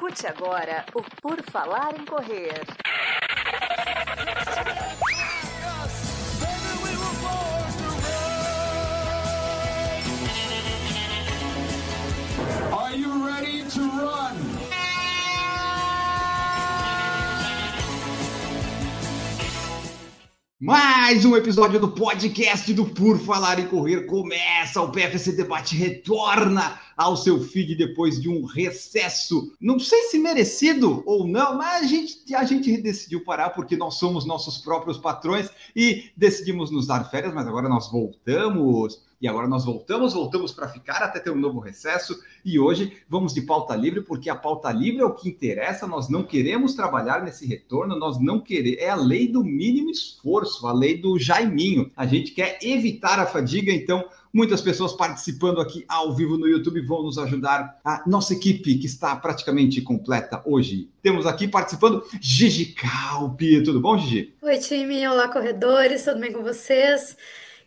Escute agora o Por Falar em Correr. Are you ready to run? Mais um episódio do podcast do Por Falar em Correr começa. O PFC Debate retorna ao seu feed depois de um recesso. Não sei se merecido ou não, mas a gente, a gente decidiu parar porque nós somos nossos próprios patrões e decidimos nos dar férias, mas agora nós voltamos. E agora nós voltamos, voltamos para ficar até ter um novo recesso. E hoje vamos de pauta livre, porque a pauta livre é o que interessa. Nós não queremos trabalhar nesse retorno, nós não queremos. É a lei do mínimo esforço, a lei do Jaiminho. A gente quer evitar a fadiga, então. Muitas pessoas participando aqui ao vivo no YouTube vão nos ajudar. A nossa equipe, que está praticamente completa hoje. Temos aqui participando Gigi Calpi. Tudo bom, Gigi? Oi, time. Olá, corredores. Tudo bem com vocês?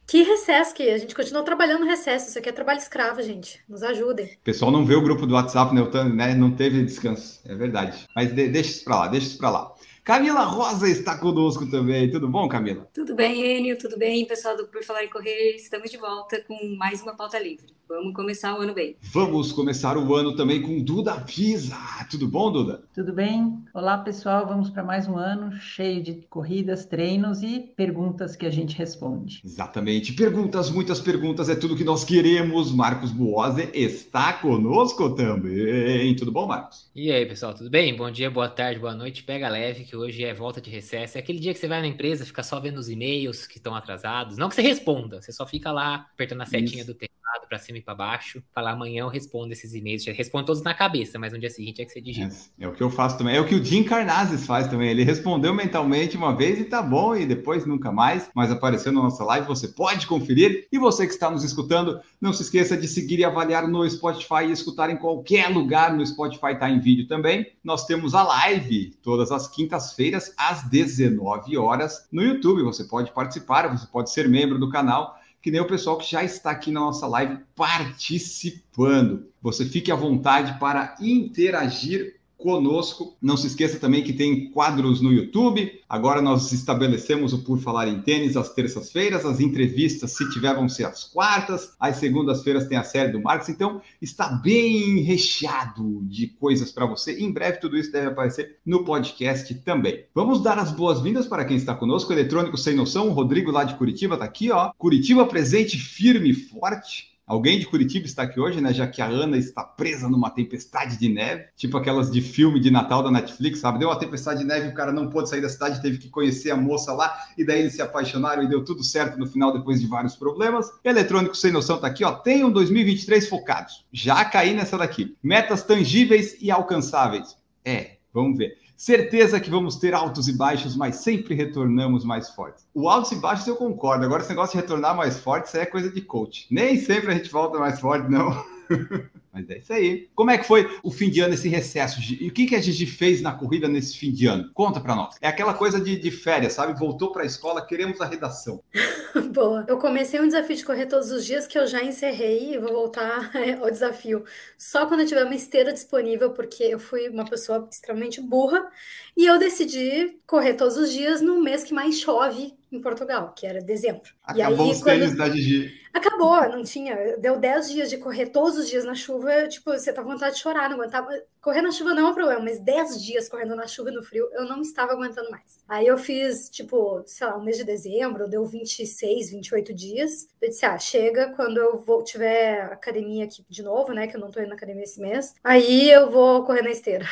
Que recesso que a gente continua trabalhando no recesso. Isso aqui é trabalho escravo, gente. Nos ajudem. O pessoal não vê o grupo do WhatsApp, né? Não teve descanso. É verdade. Mas de, deixa isso para lá, deixa isso para lá. Camila Rosa está conosco também. Tudo bom, Camila? Tudo bem, Enio? Tudo bem, pessoal do Por Falar em Correr? Estamos de volta com mais uma pauta livre. Vamos começar o ano bem. Vamos começar o ano também com Duda Pisa. Tudo bom, Duda? Tudo bem? Olá, pessoal. Vamos para mais um ano cheio de corridas, treinos e perguntas que a gente responde. Exatamente. Perguntas, muitas perguntas, é tudo que nós queremos. Marcos Boose está conosco também. Tudo bom, Marcos? E aí, pessoal, tudo bem? Bom dia, boa tarde, boa noite. Pega leve, que hoje é volta de recesso. É aquele dia que você vai na empresa, fica só vendo os e-mails que estão atrasados. Não que você responda, você só fica lá apertando a setinha Isso. do tempo para cima e para baixo, falar amanhã eu respondo esses e-mails. Respondo todos na cabeça, mas no dia seguinte é que você digita. É, é, o que eu faço também. É o que o Jim Carnazes faz também. Ele respondeu mentalmente uma vez e tá bom, e depois nunca mais, mas apareceu na nossa live, você pode conferir. E você que está nos escutando, não se esqueça de seguir e avaliar no Spotify e escutar em qualquer lugar no Spotify, tá em vídeo também. Nós temos a live todas as quintas-feiras às 19 horas no YouTube. Você pode participar, você pode ser membro do canal que nem o pessoal que já está aqui na nossa live participando. Você fique à vontade para interagir conosco. Não se esqueça também que tem quadros no YouTube. Agora nós estabelecemos o Por Falar em Tênis às terças-feiras, as entrevistas, se tiver, vão ser às quartas, às segundas-feiras tem a série do Marcos. Então está bem recheado de coisas para você. Em breve tudo isso deve aparecer no podcast também. Vamos dar as boas-vindas para quem está conosco. Eletrônico Sem Noção, o Rodrigo lá de Curitiba está aqui, ó. Curitiba presente, firme e forte. Alguém de Curitiba está aqui hoje, né? Já que a Ana está presa numa tempestade de neve, tipo aquelas de filme de Natal da Netflix, sabe? Deu uma tempestade de neve, o cara não pôde sair da cidade, teve que conhecer a moça lá, e daí eles se apaixonaram e deu tudo certo no final, depois de vários problemas. Eletrônico Sem Noção tá aqui, ó. Tenham 2023 focados. Já caí nessa daqui. Metas tangíveis e alcançáveis. É, vamos ver. Certeza que vamos ter altos e baixos, mas sempre retornamos mais fortes. O altos e baixos eu concordo. Agora, esse negócio de retornar mais forte, isso é coisa de coach. Nem sempre a gente volta mais forte, não. Mas é isso aí. Como é que foi o fim de ano, esse recesso? E o que, que a Gigi fez na corrida nesse fim de ano? Conta para nós. É aquela coisa de, de férias, sabe? Voltou para a escola, queremos a redação. Boa. Eu comecei um desafio de correr todos os dias que eu já encerrei e vou voltar ao desafio só quando eu tiver uma esteira disponível, porque eu fui uma pessoa extremamente burra e eu decidi correr todos os dias no mês que mais chove em Portugal, que era dezembro. Acabou aí, os tênis da Gigi. Acabou, não tinha. Deu 10 dias de correr todos os dias na chuva, tipo, você tá com vontade de chorar, não aguentava. Correr na chuva não é um problema, mas 10 dias correndo na chuva e no frio, eu não estava aguentando mais. Aí eu fiz, tipo, sei lá, o mês de dezembro, deu 26, 28 dias. Eu disse, ah, chega, quando eu vou, tiver academia aqui de novo, né, que eu não tô indo na academia esse mês, aí eu vou correr na esteira.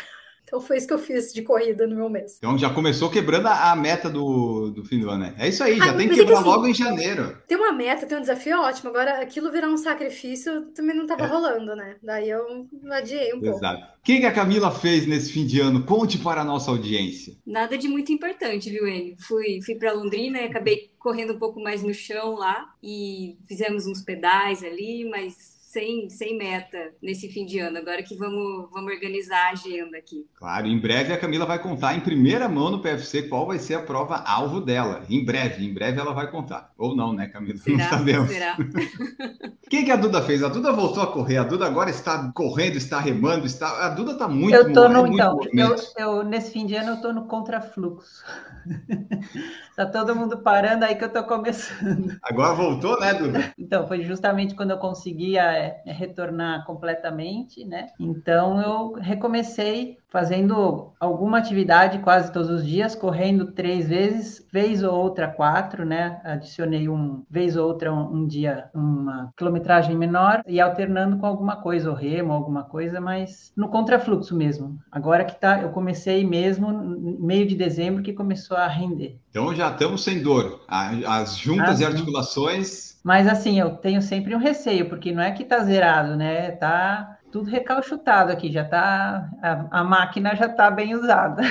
Então foi isso que eu fiz de corrida no meu mês. Então já começou quebrando a, meta do, do fim do ano, né? É isso aí, já ah, tem que quebrar é que, assim, logo em janeiro. Tem uma meta, tem um desafio ótimo. Agora, aquilo virar um sacrifício também não estava é. rolando, né? Daí eu adiei um pouco. Exato. O que, que a Camila fez nesse fim de ano? Conte para a nossa audiência. Nada de muito importante, viu, Enio? Fui, fui para Londrina e acabei correndo um pouco mais no chão lá e fizemos uns pedais ali, mas sem, sem meta nesse fim de ano. Agora que vamos, vamos organizar a agenda aqui. Claro, em breve a Camila vai contar em primeira mão no PFC qual vai ser a prova alvo dela. Em breve, em breve ela vai contar. Ou não, né, Camila? Será? Não sabemos. Será? O que, que a Duda fez? A Duda voltou a correr. A Duda agora está correndo, está remando, está. A Duda está muito Eu tô no, muito então, eu, eu, nesse fim de ano eu tô no contrafluxo. tá todo mundo parando aí que eu tô começando. Agora voltou, né, Duda? Então, foi justamente quando eu conseguia é, é, retornar completamente, né? Então, eu recomecei fazendo alguma atividade quase todos os dias, correndo três vezes, vez ou outra quatro, né? Adicionei um vez ou outra um, um dia uma quilometragem menor e alternando com alguma coisa, ou remo, alguma coisa, mas no contrafluxo mesmo. Agora que tá, eu comecei mesmo no meio de dezembro que começou a render. Então já estamos sem dor. As juntas Ah, e articulações. Mas assim, eu tenho sempre um receio, porque não é que tá zerado, né? Tá tudo recalchutado aqui, já tá a, a máquina já tá bem usada.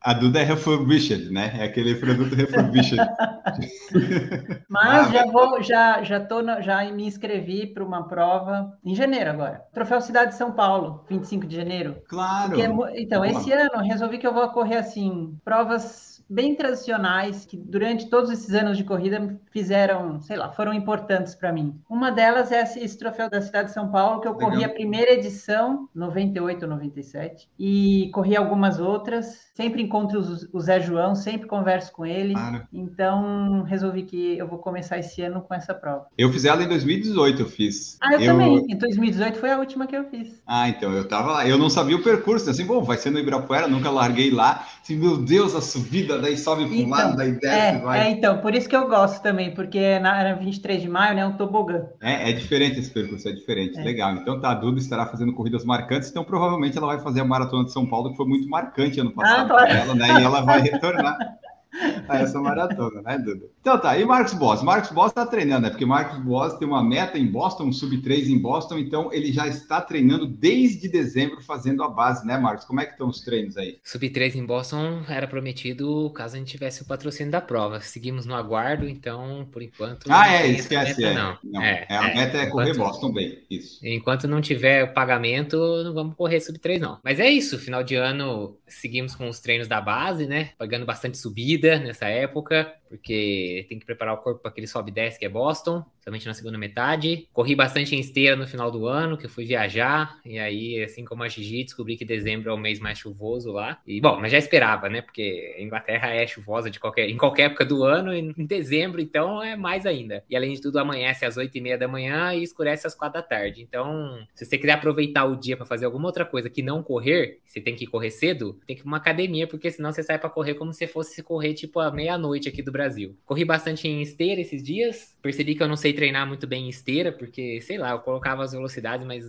A Duda é refurbished, né? É aquele produto refurbished. Mas Ah, já vou, já já tô na- já me inscrevi para uma prova em janeiro agora. Troféu Cidade de São Paulo, 25 de janeiro. Claro. É então, esse ano resolvi que eu vou correr assim, provas bem tradicionais que durante todos esses anos de corrida fizeram, sei lá, foram importantes para mim. Uma delas é esse, troféu da cidade de São Paulo que eu Legal. corri a primeira edição, 98 ou 97, e corri algumas outras. Sempre encontro o Zé João, sempre converso com ele. Claro. Então, resolvi que eu vou começar esse ano com essa prova. Eu fiz ela em 2018, eu fiz. Ah, eu, também. Em 2018 foi a última que eu fiz. Ah, então, eu tava lá, eu não sabia o percurso, assim, bom, vai ser no Ibirapuera, nunca larguei lá. Assim, meu Deus, a subida, daí sobe para um Então, lado, daí desce, É, vai. é, então, por isso que eu gosto também, porque na, na 23 de maio, né, um tobogã. É, é diferente esse percurso, é diferente. É. Legal. Então tá, a Duda estará fazendo corridas marcantes, então provavelmente ela vai fazer a Maratona de São Paulo, que foi muito marcante ano passado Ah, claro. para ela, né? E ela vai retornar a essa maratona, né, Duda? Então tá, e Marcos Boss? Marcos Boss tá treinando, né? Porque Marcos Boss tem uma meta em Boston, um sub-3 em Boston, então ele já está treinando desde dezembro fazendo a base, né, Marcos? Como é que estão os treinos aí? Sub 3 em Boston era prometido caso a gente tivesse o patrocínio da prova. Seguimos no aguardo, então, por enquanto. Ah, é, esquece, meta, é. Não. Não, É, é, a é. meta é correr Enquanto- Boston bem, isso. Enquanto não tiver o pagamento, não vamos correr sub 3, não. Mas é isso, final de ano seguimos com os treinos da base, né? Pagando bastante subida nessa época, porque tem que preparar o corpo para aquele sobe e desce que é Boston, somente na segunda metade. Corri bastante em esteira no final do ano, que eu fui viajar, e aí, assim como a Gigi, descobri que dezembro é o mês mais chuvoso lá. E bom, mas já esperava, né? Porque a Inglaterra é chuvosa de qualquer, em qualquer época do ano, e em dezembro, então é mais ainda. E além de tudo, amanhece às 8 e meia da manhã e escurece às 4 da tarde. Então, se você quiser aproveitar o dia para fazer alguma outra coisa que não correr, você tem que correr cedo, tem que ir pra uma academia, porque senão você sai para correr como se fosse correr tipo à meia-noite aqui do Brasil. Corri bastante em esteira esses dias, percebi que eu não sei treinar muito bem em esteira, porque sei lá, eu colocava as velocidades, mas.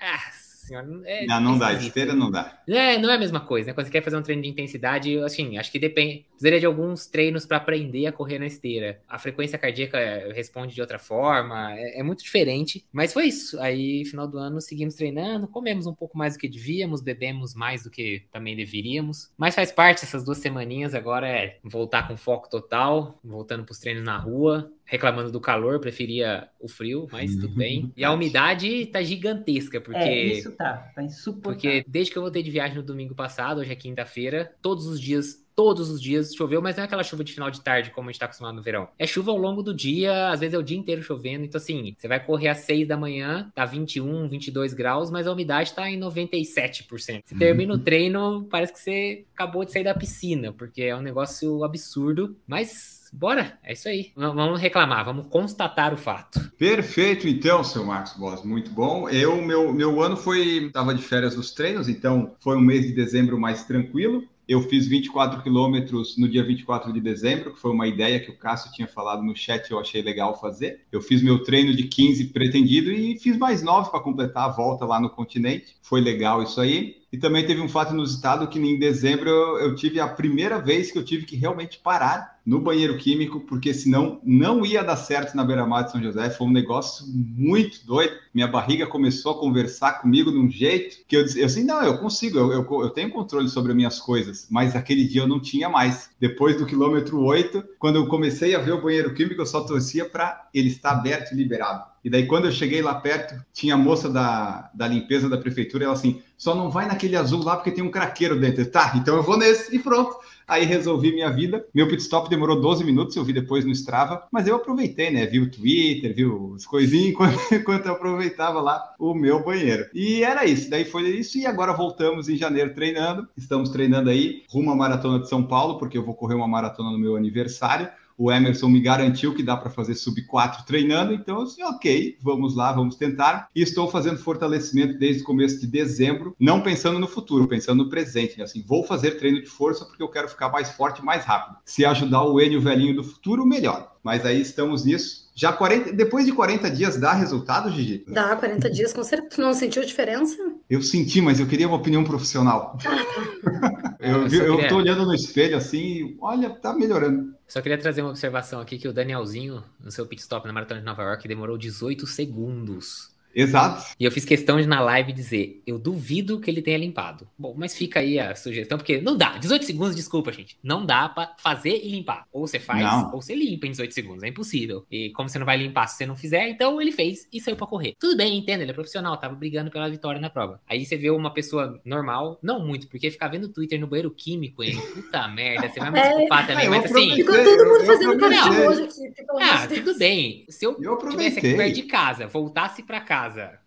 Ah, senhora, é não, não dá, esteira não dá. É, não é a mesma coisa, né? Quando você quer fazer um treino de intensidade, assim, acho que depende. Precisaria de alguns treinos para aprender a correr na esteira. A frequência cardíaca responde de outra forma, é, é muito diferente. Mas foi isso. Aí, final do ano, seguimos treinando, comemos um pouco mais do que devíamos, bebemos mais do que também deveríamos. Mas faz parte, essas duas semaninhas agora é voltar com foco total, voltando para os treinos na rua. Reclamando do calor, preferia o frio, mas tudo bem. E a umidade tá gigantesca, porque. É, isso tá, tá insuportável. Porque desde que eu voltei de viagem no domingo passado, hoje é quinta-feira, todos os dias, todos os dias choveu, mas não é aquela chuva de final de tarde como a gente tá acostumado no verão. É chuva ao longo do dia, às vezes é o dia inteiro chovendo. Então, assim, você vai correr às 6 da manhã, tá 21, 22 graus, mas a umidade tá em 97%. Você termina o treino, parece que você acabou de sair da piscina, porque é um negócio absurdo, mas. Bora, é isso aí. Não Vamos reclamar, vamos constatar o fato. Perfeito, então, seu Marcos Boss, muito bom. Eu, meu, meu ano foi, estava de férias dos treinos, então foi um mês de dezembro mais tranquilo. Eu fiz 24 quilômetros no dia 24 de dezembro, que foi uma ideia que o Cássio tinha falado no chat, eu achei legal fazer. Eu fiz meu treino de 15 pretendido e fiz mais 9 para completar a volta lá no continente. Foi legal isso aí. E também teve um fato inusitado que em dezembro eu, eu tive a primeira vez que eu tive que realmente parar no banheiro químico, porque senão não ia dar certo na beira-mar de São José. Foi um negócio muito doido. Minha barriga começou a conversar comigo de um jeito que eu disse eu assim, não, eu consigo, eu, eu, eu tenho controle sobre as minhas coisas. Mas aquele dia eu não tinha mais. Depois do quilômetro 8, quando eu comecei a ver o banheiro químico, eu só torcia para ele estar aberto e liberado. E daí, quando eu cheguei lá perto, tinha a moça da, da limpeza da prefeitura, ela assim, só não vai naquele azul lá porque tem um craqueiro dentro. Tá, então eu vou nesse e pronto. Aí resolvi minha vida. Meu pit stop demorou 12 minutos, eu vi depois no Strava, mas eu aproveitei, né? Vi o Twitter, vi as coisinhas enquanto, enquanto eu aproveitava lá o meu banheiro. E era isso, daí foi isso. E agora voltamos em janeiro treinando. Estamos treinando aí rumo à maratona de São Paulo, porque eu vou correr uma maratona no meu aniversário o Emerson me garantiu que dá para fazer sub 4 treinando, então eu disse, ok, vamos lá, vamos tentar. E estou fazendo fortalecimento desde o começo de dezembro, não pensando no futuro, pensando no presente. Né? Assim, vou fazer treino de força porque eu quero ficar mais forte mais rápido. Se ajudar o Enio velhinho do futuro, melhor. Mas aí estamos nisso. Já 40, depois de 40 dias dá resultado, Gigi? Dá 40 dias, com certeza. Tu não sentiu diferença? Eu senti, mas eu queria uma opinião profissional. eu, vi, eu tô olhando no espelho assim e olha, tá melhorando. Só queria trazer uma observação aqui que o Danielzinho, no seu pit stop na Maratona de Nova York, demorou 18 segundos. Exato. E eu fiz questão de na live dizer, eu duvido que ele tenha limpado. Bom, mas fica aí a sugestão, porque não dá. 18 segundos, desculpa, gente. Não dá para fazer e limpar. Ou você faz, não. ou você limpa em 18 segundos. É impossível. E como você não vai limpar se você não fizer, então ele fez e saiu para correr. Tudo bem, entendo, ele é profissional, tava brigando pela vitória na prova. Aí você vê uma pessoa normal, não muito, porque ficar vendo Twitter no banheiro químico, ele, puta merda, você vai me é. desculpar é, também, mas assim. Ficou todo mundo fazendo cara hoje aqui, Ah, tudo bem. Se eu, eu tivesse aqui perto de casa, voltasse para casa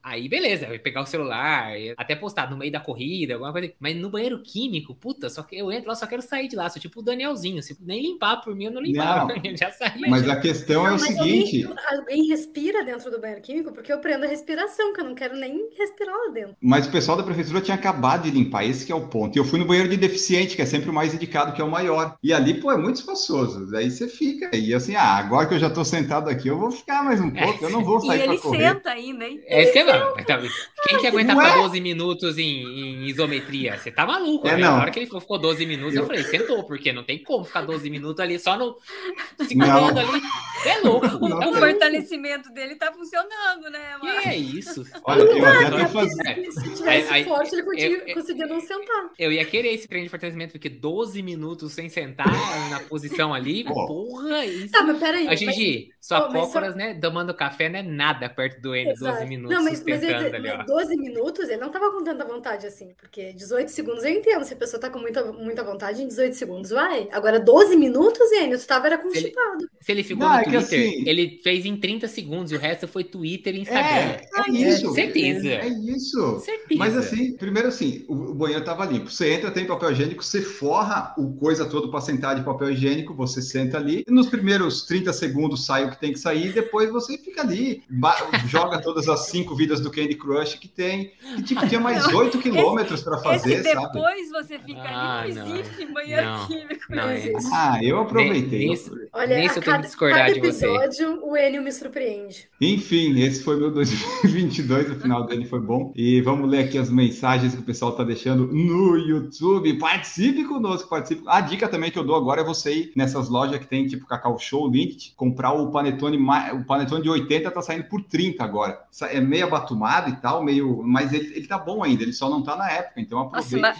Aí beleza, eu ia pegar o celular, até postar no meio da corrida, alguma coisa. Mas no banheiro químico, puta, só que eu entro lá, só quero sair de lá. Sou tipo o Danielzinho. Se nem limpar por mim, eu não limpava. Não, já saí. Mas a questão não, é o seguinte: alguém, alguém, respira dentro do banheiro químico, porque eu prendo a respiração, que eu não quero nem respirar lá dentro. Mas o pessoal da prefeitura tinha acabado de limpar, esse é o ponto. E eu fui no banheiro de deficiente, que é sempre o mais indicado, que é o maior. E ali, pô, é muito espaçoso. Daí você fica. E assim, ah, agora que eu já tô sentado aqui, eu vou ficar mais um pouco, eu não vou sair e pra correr. E ele senta ainda, hein? É isso que é quem que aguenta ficar 12 minutos em, em, isometria? Você tá maluco, é, Na hora que ele ficou 12 minutos, eu... eu falei, sentou, porque não tem como ficar 12 minutos ali só no. segurando ali. É louco. Não, o fortalecimento dele tá funcionando, né? Mano? Que é isso? Olha, eu até fazer. Se tivesse aí, forte, ele conseguia, conseguia não sentar. Eu ia querer esse treino de fortalecimento, porque 12 minutos sem sentar na posição ali, porra, isso. Tá, mas peraí. A Gigi, mas... sua oh, cócoras, só... né, tomando café não é nada perto do N, 12 minutos. Não, mas, mas ele, ali, 12 minutos, ele não tava com tanta vontade assim, porque 18 segundos eu entendo, se a pessoa tá com muita, muita vontade, em 18 segundos vai. Agora, 12 minutos, Enio, tu tava era constipado. Se ele, se ele ficou não, no é Twitter, assim... ele fez em 30 segundos e o resto foi Twitter e Instagram. É, é isso. certeza. É isso. Certeza. Mas assim, primeiro assim, o, o banheiro tava limpo. Você entra, tem papel higiênico, você forra o coisa todo para sentar de papel higiênico, você senta ali, e nos primeiros 30 segundos sai o que tem que sair, e depois você fica ali, joga todas as cinco vidas do Candy Crush que tem. E tipo, tinha mais oito quilômetros para fazer, esse sabe? Depois você fica ah, ali, não, não existe banheiro não, químico. Não, é. Ah, eu aproveitei. Nesse, Olha, nesse eu tenho que discordar de você. episódio, o Enio me surpreende. Enfim, esse foi meu 2022, o final dele foi bom. E vamos ler aqui as mensagens que o pessoal tá deixando no YouTube. Participe conosco, participe. A dica também que eu dou agora é você ir nessas lojas que tem tipo Cacau Show, Lindt, comprar o panetone, o panetone de 80 tá saindo por 30 agora. É meio abatumado e tal, meio mas ele, ele tá bom ainda, ele só não tá na época, então aproveita. Nossa,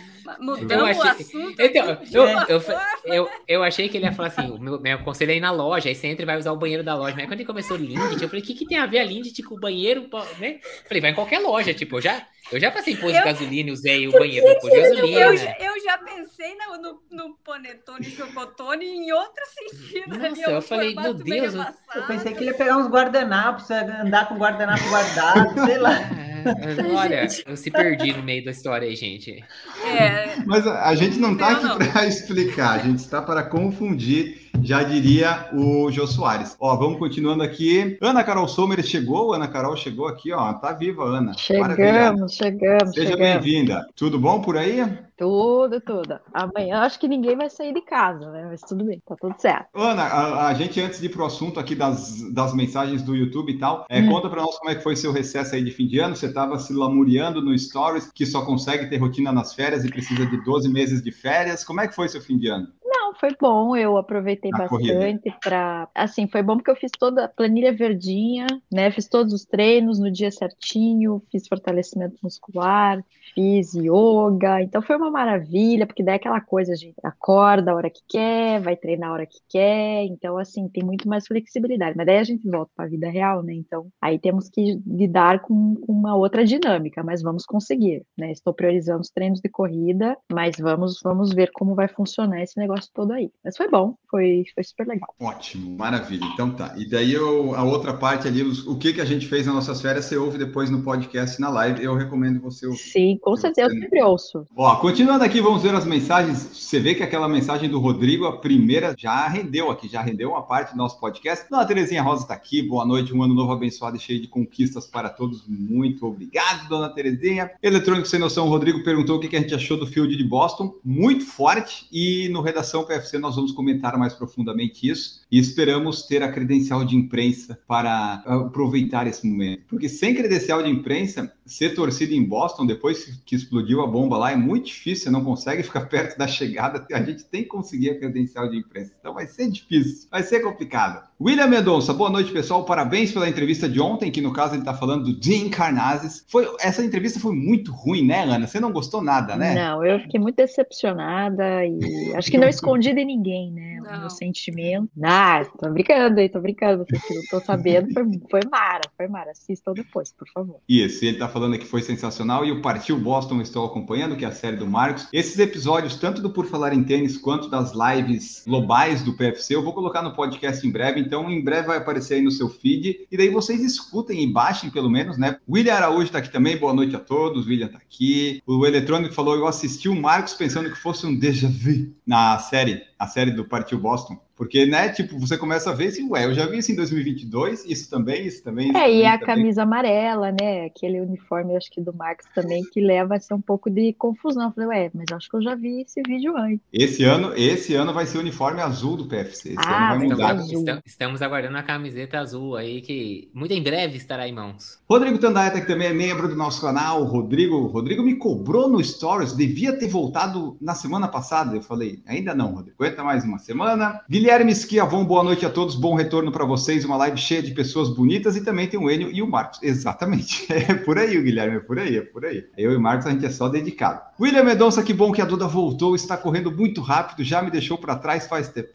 achei, o assunto. Então, eu, eu, eu, eu, achei que ele ia falar assim: o meu, meu conselho é ir na loja, aí você entra e vai usar o banheiro da loja. Mas quando ele começou Lindt, eu falei: o que, que tem a ver a Lindt com o banheiro? Né? Falei, vai em qualquer loja, tipo, eu já. Eu já passei posto de gasolina e usei o banheiro do posto de gasolina. Eu, eu já pensei no, no, no panetone chocotone em outro sentido. Nossa, ali, eu falei, meu Deus. Eu pensei que ele ia pegar uns guardanapos, andar com guardanapo guardado, sei lá. É, olha, eu se perdi no meio da história aí, gente. É, Mas a gente não está aqui para explicar, a gente está para confundir já diria o Jô Soares. Ó, vamos continuando aqui. Ana Carol Sommer chegou, Ana Carol chegou aqui, ó, tá viva, Ana. Chegamos, chegamos. Seja bem-vinda. Tudo bom por aí? Tudo, tudo. Amanhã acho que ninguém vai sair de casa, né? Mas tudo bem, tá tudo certo. Ana, a, a gente, antes de ir pro assunto aqui das, das mensagens do YouTube e tal, é, hum. conta para nós como é que foi seu recesso aí de fim de ano. Você tava se lamuriando no Stories, que só consegue ter rotina nas férias e precisa de 12 meses de férias. Como é que foi seu fim de ano? Não, foi bom, eu aproveitei Na bastante para, assim, foi bom porque eu fiz toda a planilha verdinha, né? Fiz todos os treinos no dia certinho, fiz fortalecimento muscular, fiz yoga, então foi uma maravilha, porque daí é aquela coisa, a gente acorda a hora que quer, vai treinar a hora que quer, então assim, tem muito mais flexibilidade. Mas daí a gente volta para a vida real, né? Então, aí temos que lidar com uma outra dinâmica, mas vamos conseguir, né? Estou priorizando os treinos de corrida, mas vamos vamos ver como vai funcionar esse negócio todo aí. Mas foi bom, foi, foi super legal. Ótimo, maravilha. Então tá. E daí eu, a outra parte ali, o que, que a gente fez nas nossas férias, você ouve depois no podcast na live. Eu recomendo você ouvir. Sim, com certeza, eu sempre ouço. Ó, continuando aqui, vamos ver as mensagens. Você vê que aquela mensagem do Rodrigo, a primeira, já rendeu aqui, já rendeu uma parte do nosso podcast. Dona Terezinha Rosa está aqui. Boa noite, um ano novo abençoado e cheio de conquistas para todos. Muito obrigado, Dona Terezinha. Eletrônico Sem Noção, o Rodrigo perguntou o que que a gente achou do field de Boston. Muito forte. E no Redação PFC nós vamos comentar mais profundamente isso. E esperamos ter a credencial de imprensa para aproveitar esse momento. Porque sem credencial de imprensa, ser torcida em Boston, depois que explodiu a bomba lá, é muito difícil, você não consegue ficar perto da chegada, a gente tem que conseguir a credencial de imprensa. Então vai ser difícil, vai ser complicado. William Mendonça, boa noite, pessoal. Parabéns pela entrevista de ontem, que no caso ele está falando do Jim Carnazes. Foi, essa entrevista foi muito ruim, né, Ana? Você não gostou nada, né? Não, eu fiquei muito decepcionada e acho que não escondi de ninguém, né? Não. meu sentimento. Ah, tô brincando aí, tô brincando. Vocês que não estão sabendo, foi, foi mara, foi mara. Assistam depois, por favor. Isso, ele tá falando que foi sensacional e o Partiu Boston estou acompanhando, que é a série do Marcos. Esses episódios, tanto do Por Falar em Tênis quanto das lives globais do PFC, eu vou colocar no podcast em breve, então em breve vai aparecer aí no seu feed e daí vocês escutem e baixem pelo menos, né? William Araújo tá aqui também, boa noite a todos, William tá aqui. O Eletrônico falou, eu assisti o Marcos pensando que fosse um déjà vu na série, a série do Partiu Boston. Porque, né, tipo, você começa a ver assim, ué, eu já vi isso em 2022, isso também, isso também, isso É, também, e a também. camisa amarela, né? Aquele uniforme, acho que do Marcos também, que leva a ser um pouco de confusão. Eu falei, ué, mas acho que eu já vi esse vídeo antes. Esse ano, esse ano vai ser o uniforme azul do PFC. Esse Ah, ano vai mudar. estamos aguardando a camiseta azul aí, que muito em breve estará em mãos. Rodrigo Tandaeta, que também é membro do nosso canal. Rodrigo, Rodrigo me cobrou no Stories, devia ter voltado na semana passada. Eu falei, ainda não, Rodrigo, aguenta mais uma semana. Guilherme Schiavon, boa noite a todos, bom retorno para vocês. Uma live cheia de pessoas bonitas e também tem o Enio e o Marcos. Exatamente, é por aí, Guilherme, é por aí, é por aí. Eu e o Marcos, a gente é só dedicado. William Mendonça, que bom que a Duda voltou, está correndo muito rápido, já me deixou para trás faz tempo.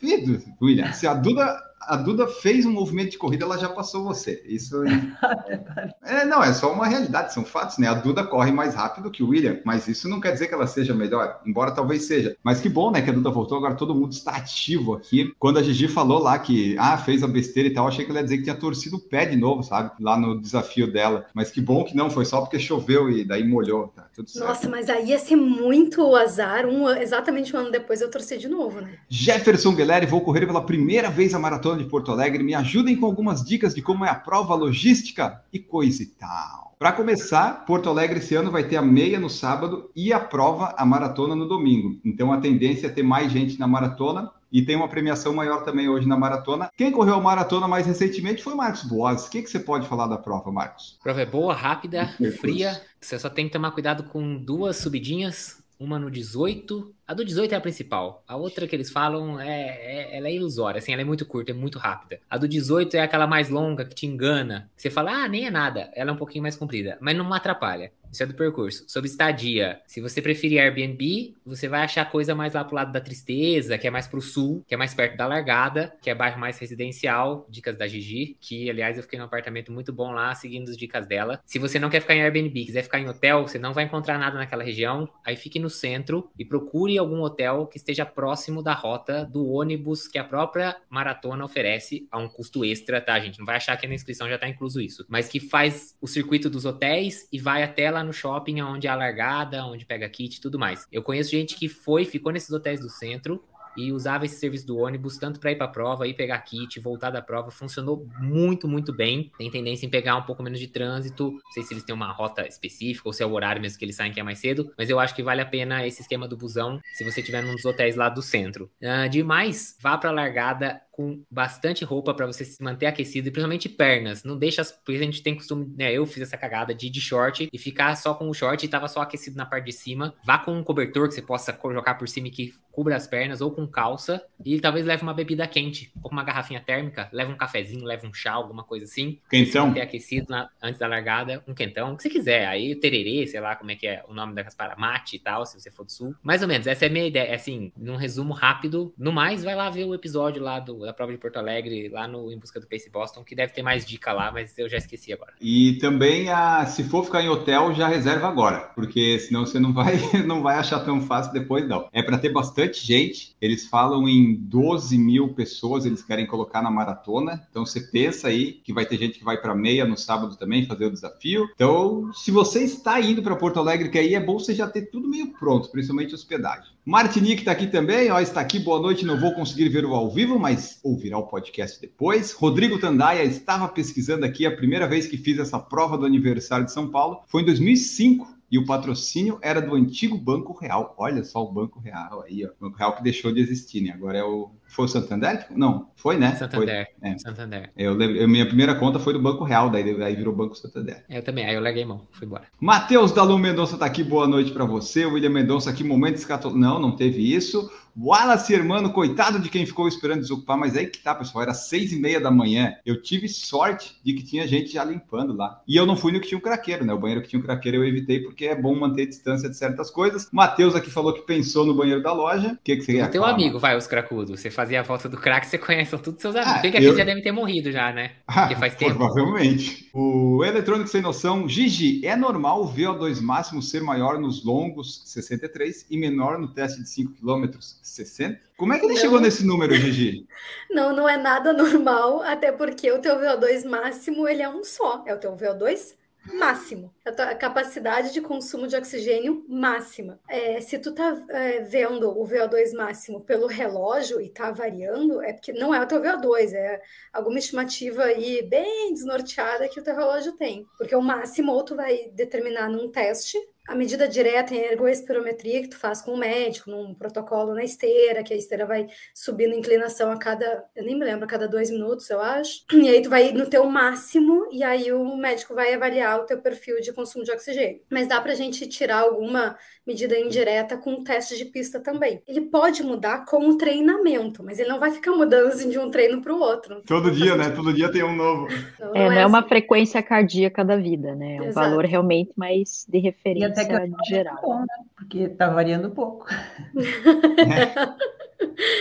William, se a Duda. A Duda fez um movimento de corrida, ela já passou você. Isso É, não, é só uma realidade, são fatos, né? A Duda corre mais rápido que o William, mas isso não quer dizer que ela seja melhor, embora talvez seja. Mas que bom, né, que a Duda voltou, agora todo mundo está ativo aqui. Quando a Gigi falou lá que, ah, fez a besteira e tal, achei que ela ia dizer que tinha torcido o pé de novo, sabe? Lá no desafio dela. Mas que bom que não, foi só porque choveu e daí molhou, tá tudo certo. Nossa, mas aí ia ser muito azar. Um, exatamente um ano depois eu torci de novo, né? Jefferson Guilherme, vou correr pela primeira vez a maratona de Porto Alegre. Me ajudem com algumas dicas de como é a prova, logística e coisa e tal. Para começar, Porto Alegre esse ano vai ter a meia no sábado e a prova, a maratona no domingo. Então a tendência é ter mais gente na maratona e tem uma premiação maior também hoje na maratona. Quem correu a maratona mais recentemente foi Marcos Boas. O que, que você pode falar da prova, Marcos? A prova é boa, rápida, fria. Você só tem que tomar cuidado com duas subidinhas. Uma no 18. A do 18 é a principal. A outra que eles falam é, é- ela é ilusória, assim, ela é muito curta, é muito rápida. A do 18 é aquela mais longa que te engana. Você fala, ah, nem é nada. Ela é um pouquinho mais comprida, mas não atrapalha. Isso é do percurso. Sobre estadia, se você preferir Airbnb, você vai achar coisa mais lá pro lado da tristeza, que é mais pro sul, que é mais perto da largada, que é bairro mais residencial, dicas da Gigi, que aliás eu fiquei num apartamento muito bom lá, seguindo as dicas dela. Se você não quer ficar em Airbnb, quiser ficar em hotel, você não vai encontrar nada naquela região, aí fique no centro e procure algum hotel que esteja próximo da rota do ônibus que a própria maratona oferece a um custo extra, tá, gente? Não vai achar que na inscrição já tá incluso isso, mas que faz o circuito dos hotéis e vai até lá no shopping onde é a largada, onde pega kit e tudo mais. Eu conheço gente que foi, ficou nesses hotéis do centro e usava esse serviço do ônibus tanto para ir para a prova, ir pegar kit, voltar da prova. Funcionou muito, muito bem. Tem tendência em pegar um pouco menos de trânsito. Não sei se eles têm uma rota específica ou se é o horário mesmo que eles saem que é mais cedo, mas eu acho que vale a pena esse esquema do busão se você estiver num dos hotéis lá do centro. Ah, demais, vá para a largada com bastante roupa para você se manter aquecido e principalmente pernas. Não deixa, as, porque a gente tem costume, né? Eu fiz essa cagada de ir de short e ficar só com o short e tava só aquecido na parte de cima. Vá com um cobertor que você possa colocar por cima e que cubra as pernas ou com calça e talvez leve uma bebida quente ou uma garrafinha térmica, leve um cafezinho, leve um chá, alguma coisa assim. Quentão. Manter aquecido na- antes da largada, um quentão, o que você quiser. Aí tererê, sei lá como é que é o nome daquelas para mate e tal, se você for do sul. Mais ou menos, essa é a minha ideia. Assim, num resumo rápido, no mais, vai lá ver o episódio lá do, da prova de Porto Alegre, lá no Em Busca do Pace Boston, que deve ter mais dica lá, mas eu já esqueci agora. E também, a, se for ficar em hotel, já reserva agora, porque senão você não vai, não vai achar tão fácil depois, não. É para ter bastante gente. Eles falam em 12 mil pessoas, eles querem colocar na maratona. Então você pensa aí que vai ter gente que vai para meia no sábado também fazer o desafio. Então, se você está indo para Porto Alegre, que aí é bom você já ter tudo meio pronto, principalmente hospedagem. Martinique está aqui também, ó, está aqui, boa noite. Não vou conseguir ver o ao vivo, mas ouvirá o podcast depois. Rodrigo Tandaia estava pesquisando aqui a primeira vez que fiz essa prova do aniversário de São Paulo foi em 2005. E o patrocínio era do antigo Banco Real. Olha só o Banco Real aí, ó. Banco Real que deixou de existir, né? Agora é o. Foi o Santander? Não, foi, né? Santander. Foi. É. Santander. Eu, lembro- minha primeira conta foi do Banco Real, daí, aí virou Banco Santander. Eu também, aí eu larguei mão, fui embora. Matheus Dalu Mendonça tá aqui, boa noite para você. William Mendonça aqui, momento escato... Não, não teve isso. Wallace Hermano, coitado de quem ficou esperando desocupar, mas aí que tá, pessoal, era seis e meia da manhã. Eu tive sorte de que tinha gente já limpando lá. E eu não fui no que tinha um craqueiro, né? O banheiro que tinha um craqueiro eu evitei porque é bom manter distância de certas coisas. Matheus aqui falou que pensou no banheiro da loja. O que, que você ia O teu amigo, vai, os cracudos. Você fazia a volta do crack, você conhece todos seus amigos. Ah, Tem que eu- já devem ter morrido já, né? Ah, Porque faz tempo. Provavelmente. O Eletrônico Sem Noção, Gigi, é normal o VO2 máximo ser maior nos longos 63 e menor no teste de 5 km 60? Como é que ele Não. chegou nesse número, Gigi? Não, não é nada normal, até porque o teu VO2 máximo ele é um só, é o teu VO2 máximo, a capacidade de consumo de oxigênio máxima. É, se tu tá é, vendo o VO2 máximo pelo relógio e tá variando, é porque não é o teu VO2, é alguma estimativa aí bem desnorteada que o teu relógio tem. Porque o máximo ou tu vai determinar num teste, a medida direta em ergoespirometria que tu faz com o médico, num protocolo na esteira, que a esteira vai subindo inclinação a cada, eu nem me lembro, a cada dois minutos, eu acho. E aí tu vai no teu máximo e aí o médico vai avaliar o teu perfil de consumo de oxigênio. Mas dá pra gente tirar alguma medida indireta com o teste de pista também. Ele pode mudar com o treinamento, mas ele não vai ficar mudando assim, de um treino para o outro. Todo dia, né? Todo dia tem um novo. Não, É, não é assim. uma frequência cardíaca da vida, né? É um Exato. valor realmente mais de E referência até que geral. bom, né? Porque tá variando pouco.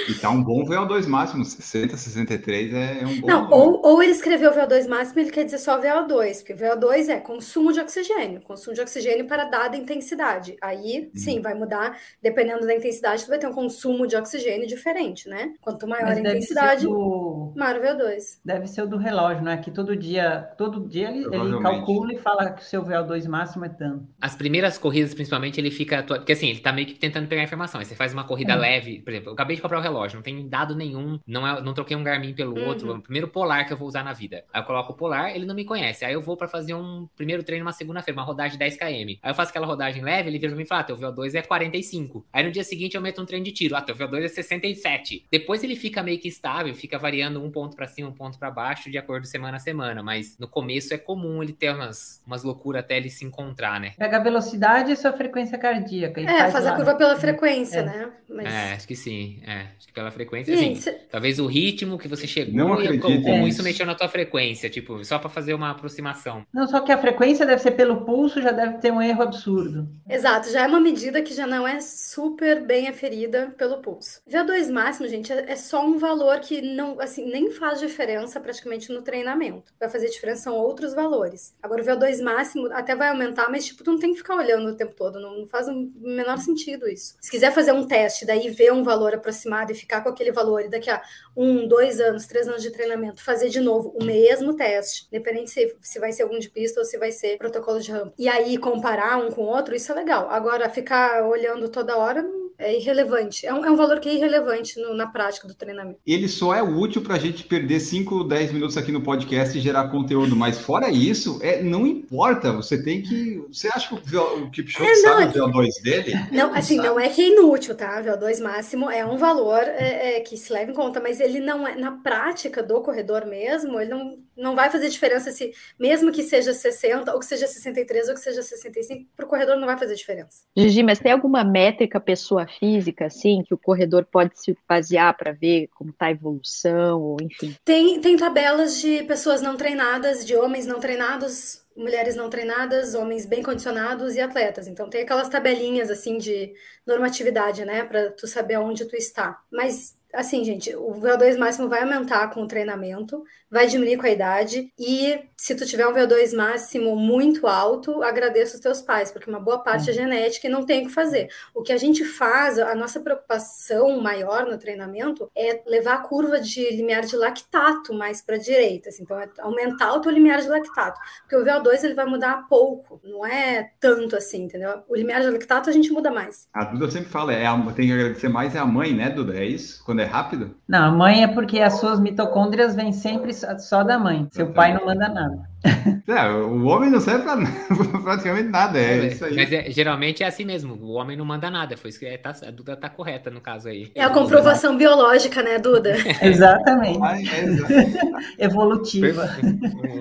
E tá um bom VO2 máximo, 60, 63 é, é um bom Não, ou, ou ele escreveu VO2 máximo, ele quer dizer só VO2, porque VO2 é consumo de oxigênio, consumo de oxigênio para dada intensidade. Aí, sim, vai mudar, dependendo da intensidade, tu vai ter um consumo de oxigênio diferente, né? Quanto maior Mas a deve ser, intensidade, do, maior o VO2. deve ser o do relógio, né? Que todo dia, todo dia ele, ele calcula e fala que o seu VO2 máximo é tanto. As primeiras corridas, principalmente, ele fica. Porque assim, ele tá meio que tentando pegar informação. Aí você faz uma corrida Hum. leve, por exemplo, eu acabei de comprar o relógio, não tem dado nenhum, não, é, não troquei um Garmin pelo Uhum. outro, é o primeiro polar que eu vou usar na vida. Aí eu coloco o polar, ele não me conhece. Aí eu vou pra fazer um primeiro treino uma segunda-feira, uma rodagem de 10km. Aí eu faço aquela rodagem leve, ele vira pra mim e fala: ah, teu VO2 é 45. Aí no dia seguinte eu meto um treino de tiro, ah, teu VO2 é 67. Depois ele fica meio que estável, fica variando um ponto pra cima, um ponto pra baixo, de acordo semana a semana. Mas no começo é comum ele ter umas, umas loucuras até ele se encontrar, né? Pega a velocidade e sua frequência cardíaca. e É, faz a lá. curva pela frequência, É. né? Mas... É, acho que sim. É, acho que pela frequência, assim. Gente, Talvez o ritmo que você chegou Não e como, acredito como nisso. isso mexeu na tua frequência, tipo, só pra fazer uma aproximação. Não, só que a frequência deve ser pelo pulso, já deve ter um erro absurdo. Exato, já é uma medida que já não é super bem aferida pelo pulso. VO2 máximo, gente, é é só um valor que não, assim, nem faz diferença praticamente no treinamento. Vai fazer diferença são outros valores. Agora, o VO2 máximo até vai aumentar, mas, tipo, tu não tem que ficar olhando o tempo todo, não, não faz o menor sentido isso. Se quiser fazer um teste, daí ver um valor aproximado e ficar com aquele valor, e daqui a um, dois anos, três anos de treinamento, fazer de novo o mesmo teste, independente se, se vai ser algum de pista ou se vai ser protocolo de rampa. E aí comparar um com o outro, isso é legal. Agora, ficar olhando toda hora, não, É irrelevante. É um, é um valor que é irrelevante no, na prática do treinamento. Ele só é útil para a gente perder 5, 10 minutos aqui no podcast e gerar conteúdo, mas fora isso, é, não importa. Você tem que. Você acha que o, o Kipchoge É, sabe é o que- VO2 dele? Não, assim, não é que é inútil, tá? VO2 máximo é um valor é, é, que se leva em conta, mas ele não é, na prática do corredor mesmo, ele não, não vai fazer diferença se, mesmo que seja 60, ou que seja 63, ou que seja 65, para o corredor não vai fazer diferença. Gigi, mas tem alguma métrica pessoa física, assim, que o corredor pode se basear para ver como está a evolução, ou enfim? Tem, tem tabelas de pessoas não treinadas, de homens não treinados, mulheres não treinadas, homens bem condicionados e atletas. Então tem aquelas tabelinhas assim de normatividade, né, para tu saber onde tu está. Mas assim, gente, o VO2 máximo vai aumentar com o treinamento, vai diminuir com a idade e se tu tiver um VO2 máximo muito alto, agradeço os teus pais, porque uma boa parte é genética e não tem o que fazer. O que a gente faz, a nossa preocupação maior no treinamento é levar a curva de limiar de lactato mais para a direita, assim, então é aumentar o teu limiar de lactato, porque o VO2 ele vai mudar pouco, não é tanto assim, entendeu? O limiar de lactato a gente muda mais. A Duda sempre fala, é a- tem que agradecer mais é a mãe, né, Duda? É isso? Quando é rápido? Não, a mãe é porque as suas mitocôndrias vêm sempre só da mãe. Seu pai não manda nada. É, o homem não serve pra praticamente nada, é, É, isso aí. Mas é- geralmente é assim mesmo. O homem não manda nada. Foi isso que é, tá- a Duda tá correta no caso aí. É a comprovação biológica, né, Duda? Exatamente. Ah, é. Evolutiva.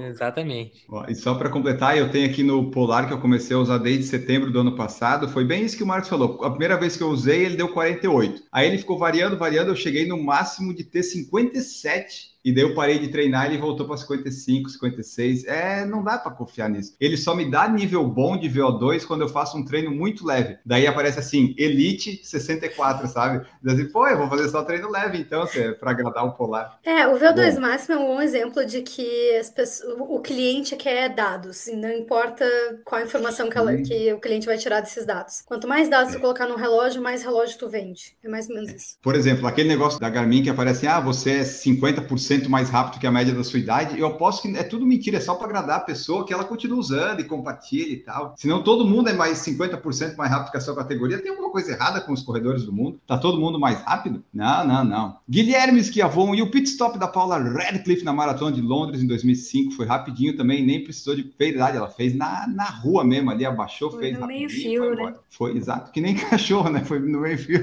Exatamente. Ó, E só para completar, eu tenho aqui no Polar que eu comecei a usar desde setembro do ano passado. Foi bem isso que o Marcos falou. A primeira vez que eu usei, ele deu 48. Aí ele ficou variando, variando. Eu cheguei no máximo de ter 57. E daí eu parei de treinar e ele voltou para 55, 56. É, não dá para confiar nisso. Ele só me dá nível bom de VO2 quando eu faço um treino muito leve. Daí aparece assim, Elite 64, sabe? Daí assim, pô, eu vou fazer só treino leve então, para agradar o Polar. É, o VO2 Bom. máximo é um bom exemplo de que as pessoas, o cliente quer dados, e não importa qual informação que, ela- que o cliente vai tirar desses dados. Quanto mais dados tu colocar no relógio, mais relógio tu vende. É mais ou menos isso. Por exemplo, aquele negócio da Garmin que aparece, ah, você é 50% mais rápido que a média da sua idade. Eu aposto que é tudo mentira, é só para agradar a pessoa que ela continua usando e compartilha e tal. Senão todo mundo é mais 50% mais rápido que a sua categoria. Tem alguma coisa errada com os corredores do mundo? Tá todo mundo mais rápido? Não, não, não. Guilherme Schiavon e o pit stop da Paula Radcliffe na Maratona de Londres em 2005 foi rapidinho também, nem precisou de verdade, ela fez na, na rua mesmo ali, abaixou, Foi fez no rapidinho meio-fio, foi né? Foi exato, que nem cachorro, né? Foi no meio-fio.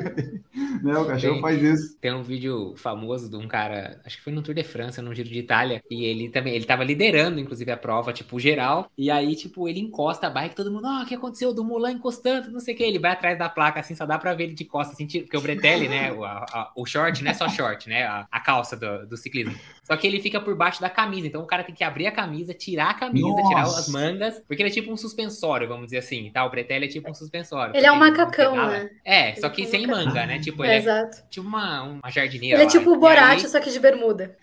né? O cachorro Tem. faz isso. Tem um vídeo famoso de um cara, acho que foi no Tour de França, no Giro de Itália, e ele também, ele tava liderando, inclusive, a prova, tipo, geral, e aí, tipo, ele encosta a bike, todo mundo, ó, o que aconteceu? Do Mulan encostando, não sei o que, ele vai atrás da placa, assim, só dá pra ver ele de costas, assim, tira- porque o Bretelli, né, o, a- o short, não é só short, né, a, a calça do, do ciclismo, só que ele fica por baixo da camisa, então o cara tem que abrir a camisa, tirar a camisa, Nossa. tirar as mangas, porque ele é tipo um suspensório, vamos dizer assim, tá? O Bretelli é tipo um suspensório. Ele é um macacão, né? É, só Ele que é um sem manga, né? Tipo, É, ele é exato. tipo uma, uma jardineira Ele é lá. tipo o Borat, aí- só que de bermuda.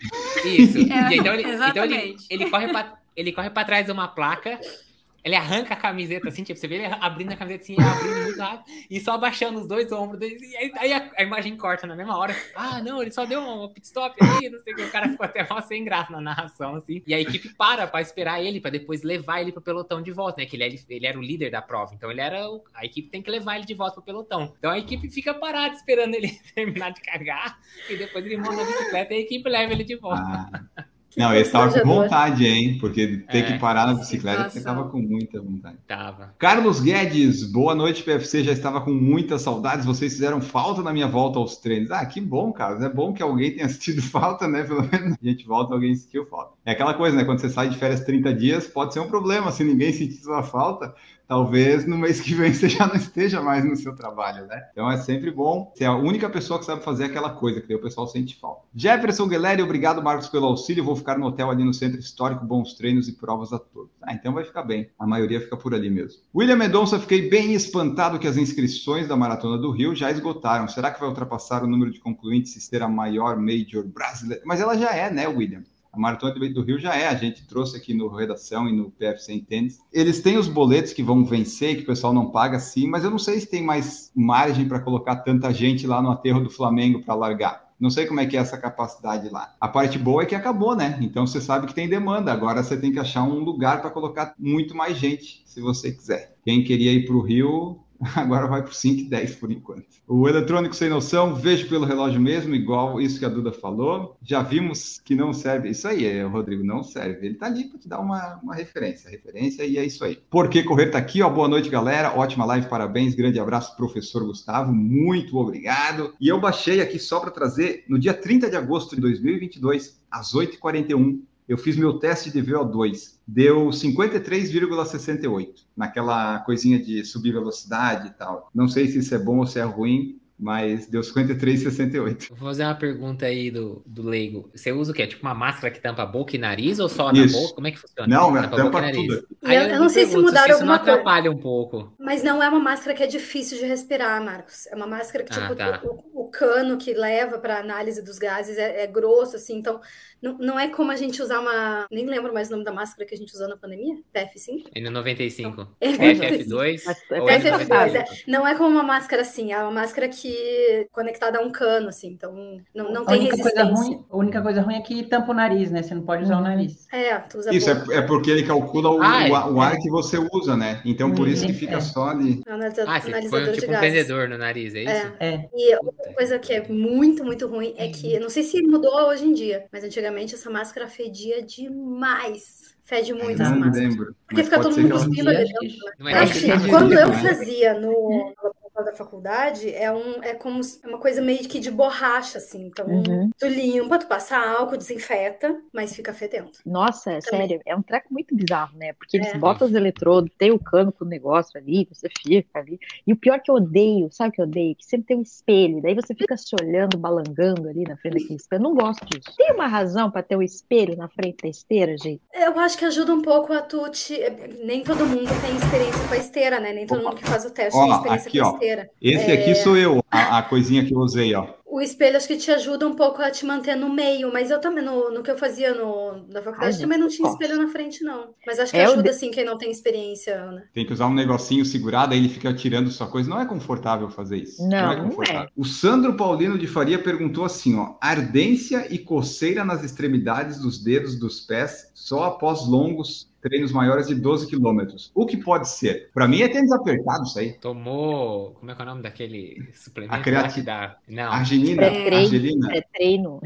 Isso. É, então ele, então ele, exatamente. ele corre pra, ele corre pra trás de uma placa, ele arranca a camiseta assim, tipo, você vê ele abrindo a camiseta assim, abrindo muito rápido, e só abaixando os dois ombros e aí, aí a, a imagem corta na mesma hora. Ah, não, ele só deu um pit stop ali, não sei o que, o cara ficou até mal sem graça na narração, assim. E a equipe para pra esperar ele, pra depois levar ele pro pelotão de volta, né? Que ele, ele era o líder da prova, então ele era. o- a equipe tem que levar ele de volta pro pelotão. Então a equipe fica parada esperando ele terminar de cagar, e depois ele monta na bicicleta e a equipe leva ele de volta. Ah. Não, esse tava com vontade, hein? Porque ter É, que parar na bicicleta, ele situação. tava com muita vontade. Tava. Carlos Guedes, boa noite, PFC. Já estava com muitas saudades. Vocês fizeram falta na minha volta aos treinos. Ah, que bom, Carlos. É bom que alguém tenha sentido falta, né? Pelo menos a gente volta, alguém sentiu falta. É aquela coisa, né? Quando você sai de férias 30 dias, pode ser um problema. Se ninguém sentir sua falta, talvez no mês que vem você já não esteja mais no seu trabalho, né? Então é sempre bom ser a única pessoa que sabe fazer aquela coisa, que daí o pessoal sente falta. Jefferson Guilherme, obrigado, Marcos, pelo auxílio. Vou ficar no hotel ali no Centro Histórico, bons treinos e provas a todos. Ah, então vai ficar bem. A maioria fica por ali mesmo. William Mendonça, fiquei bem espantado que as inscrições da Maratona do Rio já esgotaram. Será que vai ultrapassar o número de concluintes e ser a maior major brasileira? Mas ela já é, né, William? A Maratona do Rio já é, a gente trouxe aqui no Redação e no PFC em Tênis. Eles têm os boletos que vão vencer, que o pessoal não paga sim, mas eu não sei se tem mais margem para colocar tanta gente lá no aterro do Flamengo para largar. Não sei como é que é essa capacidade lá. A parte boa é que acabou, né? Então você sabe que tem demanda. Agora você tem que achar um lugar para colocar muito mais gente, se você quiser. Quem queria ir para o Rio, Agora vai para 5 e 10 por enquanto. O eletrônico sem noção, vejo pelo relógio mesmo, igual isso que a Duda falou. Já vimos que não serve. Isso aí, é, Rodrigo, não serve. Ele tá ali para te dar uma, uma referência. Referência e é isso aí. Por que correr tá aqui? Ó, boa noite, galera. Ótima live, parabéns. Grande abraço, professor Gustavo. Muito obrigado. E eu baixei aqui só para trazer no dia 30 de agosto de 2022, às 8h41 eu fiz meu teste de VO2, deu 53,68, naquela coisinha de subir velocidade e tal. Não sei se isso é bom ou se é ruim, mas deu 53,68. Vou fazer uma pergunta aí do, do leigo. Você usa o quê? Tipo uma máscara que tampa boca e nariz ou só na boca? Como é que funciona? Não, tampa, tampa tudo. Aí eu, eu não sei pergunto, se mudaram se alguma coisa. atrapalha um pouco. Mas não é uma máscara que é difícil de respirar, Marcos. É uma máscara que, ah, tipo, tá. o, o, cano que leva para análise dos gases é, é, grosso, assim. Então, não, não é como a gente usar uma... Nem lembro mais o nome da máscara que a gente usou na pandemia. PF5? N95. É, FF2? FF2, é. Não é como uma máscara assim. É uma máscara que conectada a um cano, assim, então não, não tem resistência. Coisa ruim, a única coisa ruim é que tampa o nariz, né? Você não pode usar o nariz. É, tu usa Isso, é, é, porque ele calcula o, ah, é, o, ar é. que você usa, né? Então, por isso que fica é. só ali. Ah, você foi tipo um vendedor no nariz, é isso? É. E outra coisa que é muito, muito ruim é que, não sei se mudou hoje em dia, mas antigamente essa máscara fedia demais. Fede muito não essa máscara. Lembro, Porque fica todo mundo cuspindo ali dentro. Né? Assim, quando eu fazia no da faculdade é, um, é como é uma coisa meio que de borracha, assim. Então, uhum. tu limpa, tu passa álcool, desinfeta, mas fica fedendo. Nossa, é sério, é um treco muito bizarro, né? Porque eles é. botam os eletrodos, tem o cano com o negócio ali, você fica ali. E o pior que eu odeio, sabe o que eu odeio? Que sempre tem um espelho, daí você fica se olhando, balangando ali na frente daquele espelho. Eu não gosto disso. Tem uma razão para ter o um espelho na frente da esteira, gente? Eu acho que ajuda um pouco a tu te... Nem todo mundo tem experiência com a esteira, né? Nem todo mundo que faz o teste ó, tem experiência aqui, com a ó. Esse aqui é... sou eu, a, a, coisinha que eu usei, ó. O espelho acho que te ajuda um pouco a te manter no meio, mas eu também, no, no que eu fazia no, na faculdade, Ai, também não tinha espelho na frente, não. Mas acho que é ajuda, de... sim, quem não tem experiência, Ana. Tem que usar um negocinho segurado, aí ele fica tirando sua coisa. Não é confortável fazer isso. Não, não é confortável. Não é. O Sandro Paulino de Faria perguntou assim, ó. Ardência e coceira nas extremidades dos dedos dos pés só após longos treinos maiores de 12 quilômetros. O que pode ser? Para mim é tênis apertado isso aí. Tomou, como é que é o nome daquele suplemento? A creatina. Da... Não. Arginina. Argelina. É treino.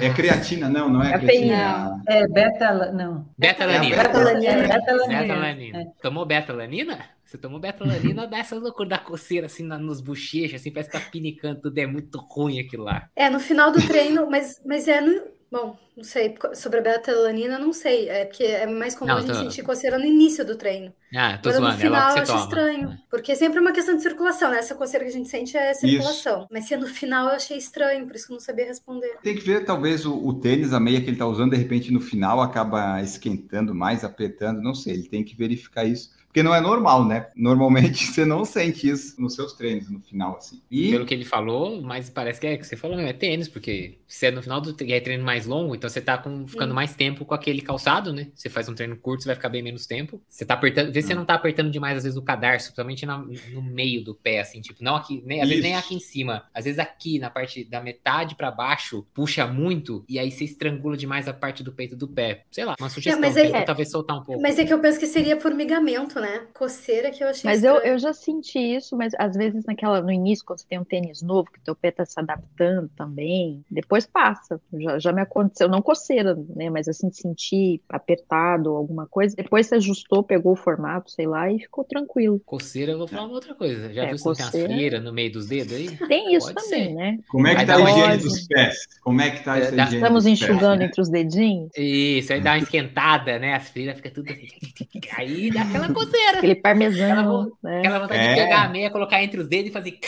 É creatina, não, não é creatina. É beta, não. Betalanina. É betalanina. Betalanina. betalanina. É. Tomou betalanina? Você tomou betalanina, dá essa loucura da coceira assim na, nos bochechos, assim, parece que tá pinicando tudo, é muito ruim aquilo lá. É, no final do treino, mas, mas é no, Bom, não sei. Sobre a betalanina, não sei. É porque é mais comum não, a gente tô... sentir coceira no início do treino. Ah, tô Mas zoando. no final é eu acho toma. estranho. Porque é sempre uma questão de circulação, né? Essa coceira que a gente sente é circulação. Isso. Mas se é no final eu achei estranho, por isso que eu não sabia responder. Tem que ver, talvez, o, o tênis, a meia que ele tá usando, de repente no final acaba esquentando mais, apertando, não sei. Ele tem que verificar isso. Porque não é normal, né? Normalmente você não sente isso nos seus treinos no final, assim. E... Pelo que ele falou, mas parece que é que você falou, é tênis, porque se é no final do é treino mais longo, então você tá com, ficando mais tempo com aquele calçado, né? Você faz um treino curto, você vai ficar bem menos tempo. Você tá apertando, vê se você não tá apertando demais, às vezes, o cadarço, principalmente na, no meio do pé, assim, tipo, não aqui, nem, às isso. vezes nem aqui em cima, às vezes aqui, na parte da metade para baixo, puxa muito, e aí você estrangula demais a parte do peito do pé. Sei lá, uma sugestão, é, é, talvez soltar um pouco. Mas é que eu penso que seria formigamento, né? Coceira que eu achei Mas eu, eu já senti isso, mas às vezes naquela, no início, quando você tem um tênis novo, que teu pé tá se adaptando também, depois passa. Já, já me aconteceu, não coceira, né? Mas assim, sentir apertado ou alguma coisa. Depois você ajustou, pegou o formato, sei lá, e ficou tranquilo. Coceira, eu vou falar uma outra coisa. Já é, viu se coceira... tem as freiras no meio dos dedos aí? Tem isso Pode também, ser. né? Como é que tá a higiene dos pés? Como é que tá essa higiene Estamos enxugando pés, entre os dedinhos? Isso, aí dá uma esquentada, né? As freiras ficam tudo assim. Aí dá aquela coceira. Aquele parmesão. Aquela, né? aquela vontade é. de pegar a meia, colocar entre os dedos e fazer.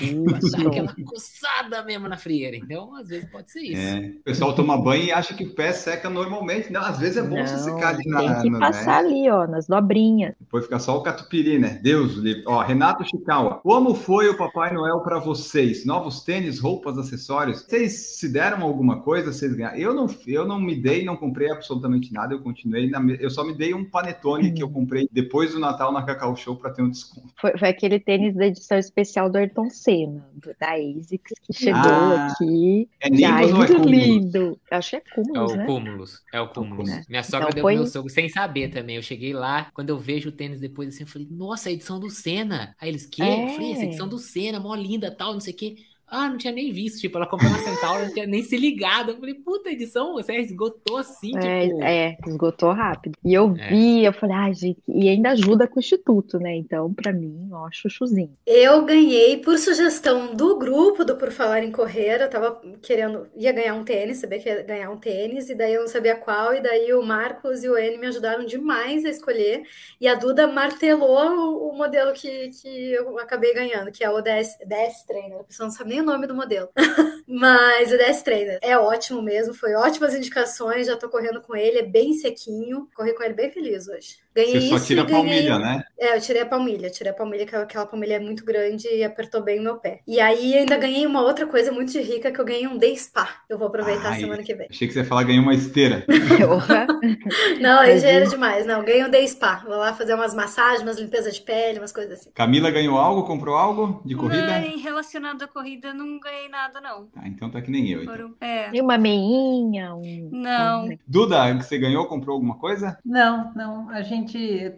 Isso. aquela coçada mesmo na frieira. Então, às vezes pode ser isso. É. O pessoal toma banho e acha que o pé seca normalmente. Não, às vezes é bom Não, você secar ali na. Tem que no, passar né? ali, ó, nas dobrinhas. Depois fica só o catupiry, né? Deus livre. Ó, Renato Chicawa. Como foi o Papai Noel para vocês? Novos tênis, roupas, acessórios? Vocês se deram alguma coisa? Vocês ganharam? Eu não, eu não me dei, não comprei absolutamente nada. Eu continuei. Na, eu só me dei um panetone hum. que eu comprei depois depois do Natal na Cacau Show para ter um desconto. Foi, foi aquele tênis da edição especial do Ayrton Senna, do- da ASICS, que chegou Ah, aqui. É Nimbus ou é lindo. Eu acho que é É Cúmulos, o né? Cúmulos. É o Cúmulos. Cúmulos. Minha sogra Então deu pro meu sogro sem saber também. Eu cheguei lá, quando eu vejo o tênis depois assim, eu falei, nossa, a edição do Senna. Aí eles, que? Eu falei, essa É. edição do Senna, mó linda, tal, não sei o quê. Ah, não tinha nem visto. Tipo, ela comprou na Centauro, não tinha nem se ligado. Eu falei, puta, edição, você esgotou assim, É, tipo. é, esgotou rápido. E eu É. vi, eu falei, ai, gente, e ainda ajuda com o Instituto, né? Então, pra mim, ó, chuchuzinho. Eu ganhei por sugestão do grupo do Por Falar em Correr. Eu tava querendo, ia ganhar um tênis, sabia que ia ganhar um tênis, e daí eu não sabia qual, e daí o Marcos e o N me ajudaram demais a escolher. E a Duda martelou o, o modelo que, que eu acabei ganhando, que é o DS, DS Trainer. A pessoa não sabe nem o nome do modelo. Mas o DS Trainer é ótimo mesmo, foi ótimas indicações, já tô correndo com ele, é bem sequinho. Corri com ele bem feliz hoje. Ganhei Você só isso tira e a ganhei. palmilha, né? É, eu tirei a palmilha, tirei a palmilha, que aquela palmilha é muito grande e apertou bem o meu pé. E aí ainda ganhei uma outra coisa muito rica, que eu ganhei um day spa. Eu vou aproveitar Ai. semana que vem. Achei que você ia falar ganhei uma esteira. Não, aí já era demais. Não, ganhei um day spa. Vou lá fazer umas massagens, umas limpezas de pele, umas coisas assim. Camila ganhou algo, comprou algo de corrida? Não, relacionado à corrida, não ganhei nada, não. Ah, então tá que nem eu. então. Foram, é, Tem uma meinha, um. não. Duda, você ganhou, comprou alguma coisa? Não, não. A gente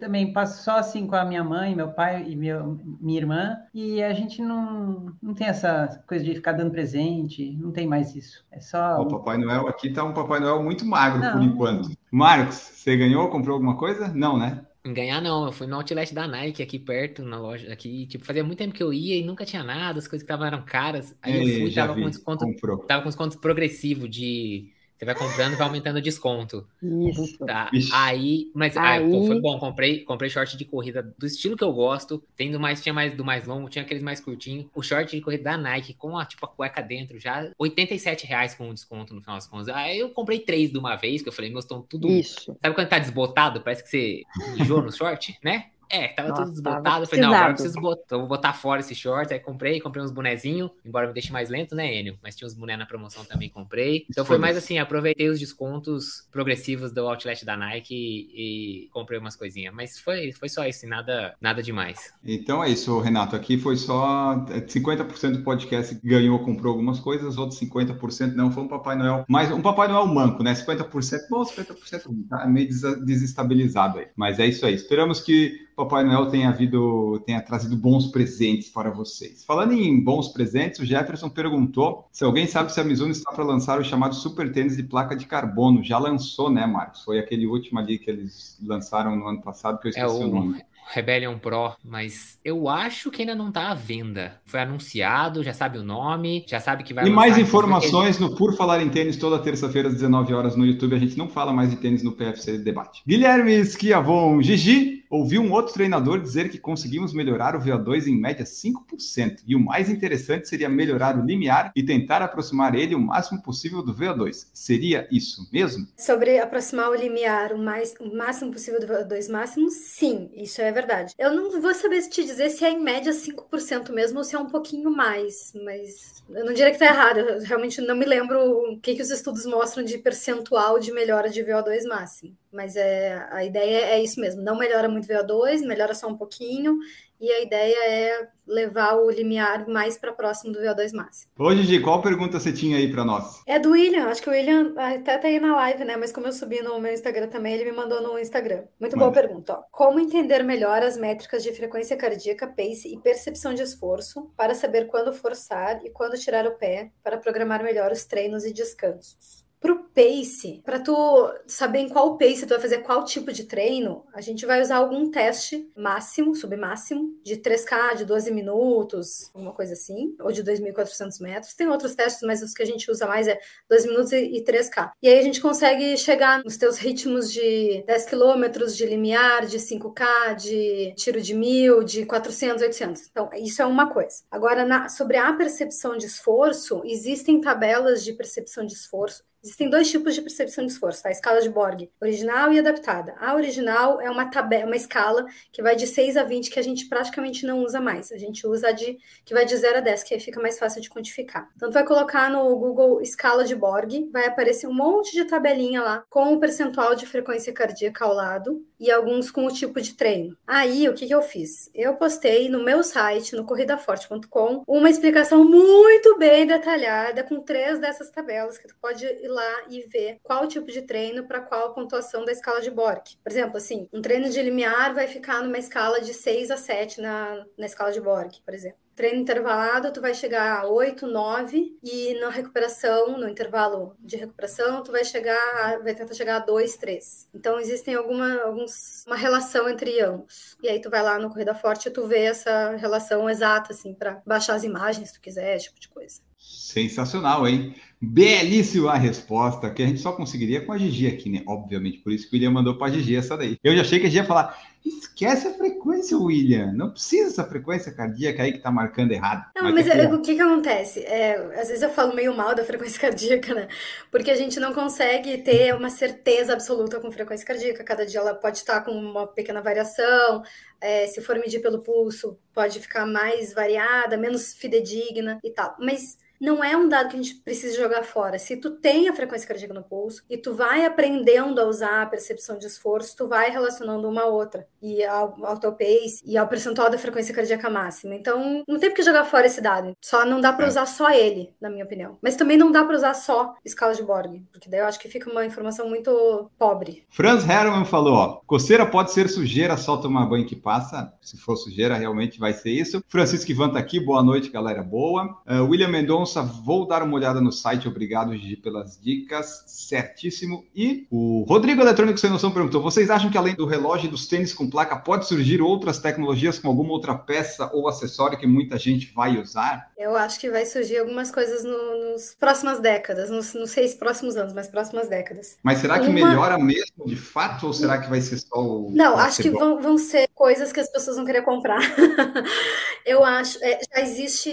também passa só assim com a minha mãe, meu pai e meu, minha irmã. E a gente não, não tem essa coisa de ficar dando presente. Não tem mais isso. É só. O Papai Noel aqui tá um Papai Noel muito magro por Não. enquanto. Marcos, você ganhou, comprou alguma coisa? Não, né? Ganhar não, eu fui no outlet da Nike aqui perto, na loja aqui, tipo, fazia muito tempo que eu ia e nunca tinha nada, as coisas que estavam eram caras. Aí eu Ei, fui, já tava vi, com desconto, comprou. tava com desconto progressivo de você vai comprando e vai aumentando o desconto. Isso. Tá. Aí, mas ah, Aí- pô, foi bom, comprei, comprei short de corrida do estilo que eu gosto, tendo mais, tinha mais do mais longo, tinha aqueles mais curtinhos. O short de corrida da Nike com a tipo a cueca dentro já, 87 reais com um desconto no final das contas. Aí eu comprei três de uma vez, que eu falei, meus estão tudo Isso. Sabe quando tá desbotado? Parece que você mijou no short, né? É, tava Nossa, tudo desbotado. tava Eu falei, não, agora eu preciso botar. Vou botar fora esse short. Aí comprei, comprei uns bonezinhos, embora me deixe mais lento, né, Enio? Mas tinha uns bonés na promoção também, comprei. Então foi mais assim, aproveitei os descontos progressivos do outlet da Nike e, e comprei umas coisinhas. Mas foi, foi só isso, nada, nada demais. Então é isso, Renato. Aqui foi só é, 50% do podcast que ganhou, comprou algumas coisas, os outros 50% não. Foi um Papai Noel, mas um Papai Noel manco, né? 50% bom, 50% ruim. Tá meio desestabilizado aí. Mas é isso aí. Esperamos que Papai Noel tenha, havido, tenha trazido bons presentes para vocês. Falando em bons presentes, o Jefferson perguntou se alguém sabe se a Mizuno está para lançar o chamado Super Tênis de placa de carbono. Já lançou, né, Marcos? Foi aquele último ali que eles lançaram no ano passado, que eu É esqueci o o nome. Rebellion Pro, mas eu acho que ainda não tá à venda. Foi anunciado, já sabe o nome, já sabe que vai E mais informações no Por Falar em Tênis, toda terça-feira às 19 horas no YouTube. A gente não fala mais de tênis no PFC Debate. Guilherme Schiavon, Gigi, ouvi um outro treinador dizer que conseguimos melhorar o VO2 em média 5%. E o mais interessante seria melhorar o limiar e tentar aproximar ele o máximo possível do VO2. Seria isso mesmo? Sobre aproximar o limiar o, mais, o máximo possível do VO2 máximo, sim, isso é verdade. Eu não vou saber te dizer se é em média 5% mesmo ou se é um pouquinho mais, mas eu não diria que tá errado. Eu realmente não me lembro o que, que os estudos mostram de percentual de melhora de VO2 máximo. Mas é, a ideia é isso mesmo, não melhora muito VO2, melhora só um pouquinho, e a ideia é levar o limiar mais para próximo do VO2 máximo. Ô, Gigi, qual pergunta você tinha aí para nós? É do William, acho que o William até tá aí na live, né? Mas como eu subi no meu Instagram também, ele me mandou no Instagram. Muito boa Manda. pergunta, ó. Como entender melhor as métricas de frequência cardíaca, pace e percepção de esforço para saber quando forçar e quando tirar o pé para programar melhor os treinos e descansos? Pro pace, para tu saber em qual pace tu vai fazer qual tipo de treino, a gente vai usar algum teste máximo, submáximo, de 3K, de 12 minutos, alguma coisa assim, ou de 2.400 metros. Tem outros testes, mas os que a gente usa mais é 2 minutos e, e 3K. E aí a gente consegue chegar nos teus ritmos de 10 quilômetros, de limiar, de 5K, de tiro de mil, de 400, 800. Então, isso é uma coisa. Agora, na- sobre a percepção de esforço, existem tabelas de percepção de esforço Existem dois tipos de percepção de esforço, tá? A escala de Borg, original e adaptada. A original é uma tabela, uma escala que vai de 6 a 20, que a gente praticamente não usa mais. A gente usa a de que vai de 0 a 10, que aí fica mais fácil de quantificar. Então, tu vai colocar no Google escala de Borg, vai aparecer um monte de tabelinha lá com o percentual de frequência cardíaca ao lado. E alguns com o tipo de treino. Aí, o que, que eu fiz? Eu postei no meu site, no corridaforte.com, uma explicação muito bem detalhada com três dessas tabelas que tu pode ir lá e ver qual tipo de treino para qual pontuação da escala de Borg. Por exemplo, assim, um treino de limiar vai ficar numa escala de 6 a 7 na, na escala de Borg, por exemplo treino intervalado, tu vai chegar a 8, 9 e na recuperação, no intervalo de recuperação, tu vai chegar, vai tentar chegar a 2, 3. Então existem alguma alguns, uma relação entre ambos. E aí tu vai lá no Corrida Forte e tu vê essa relação exata assim para baixar as imagens se tu quiser, esse tipo de coisa. Sensacional, hein? Belíssima a resposta, que a gente só conseguiria com a Gigi aqui, né? Obviamente, por isso que o William mandou para a Gigi essa daí. Eu já achei que a Gigi ia falar: esquece a frequência, William. Não precisa essa frequência cardíaca aí que tá marcando errado. Não, mas, mas é, o que que acontece? É, às vezes eu falo meio mal da frequência cardíaca, né? Porque a gente não consegue ter uma certeza absoluta com frequência cardíaca. Cada dia ela pode estar com uma pequena variação. É, se for medir pelo pulso, pode ficar mais variada, menos fidedigna e tal. Mas não é um dado que a gente precisa jogar fora. Se tu tem a frequência cardíaca no pulso e tu vai aprendendo a usar a percepção de esforço, tu vai relacionando uma a outra e ao, ao teu pace e ao percentual da frequência cardíaca máxima. Então, não tem por que jogar fora esse dado. Só não dá para é. usar só ele, na minha opinião. Mas também não dá para usar só escala de Borg, porque daí eu acho que fica uma informação muito pobre. Franz Hermann falou, ó, coceira pode ser sujeira, só tomar banho que passa. Se for sujeira, realmente vai ser isso. Francisco Ivan tá aqui, boa noite, galera boa. Uh, William Mendonça vou dar uma olhada no site. Obrigado, Gigi, pelas dicas. Certíssimo. E o Rodrigo Eletrônico Sem Noção perguntou: vocês acham que além do relógio e dos tênis com placa, pode surgir outras tecnologias com alguma outra peça ou acessório que muita gente vai usar? Eu acho que vai surgir algumas coisas no, nos próximas décadas. Não, não sei se próximos anos, mas próximas décadas. Mas será que uma... melhora mesmo de fato? Ou será que vai ser só o. Não, acho que vão, vão, ser coisas que as pessoas vão querer comprar. Eu acho. É, já existe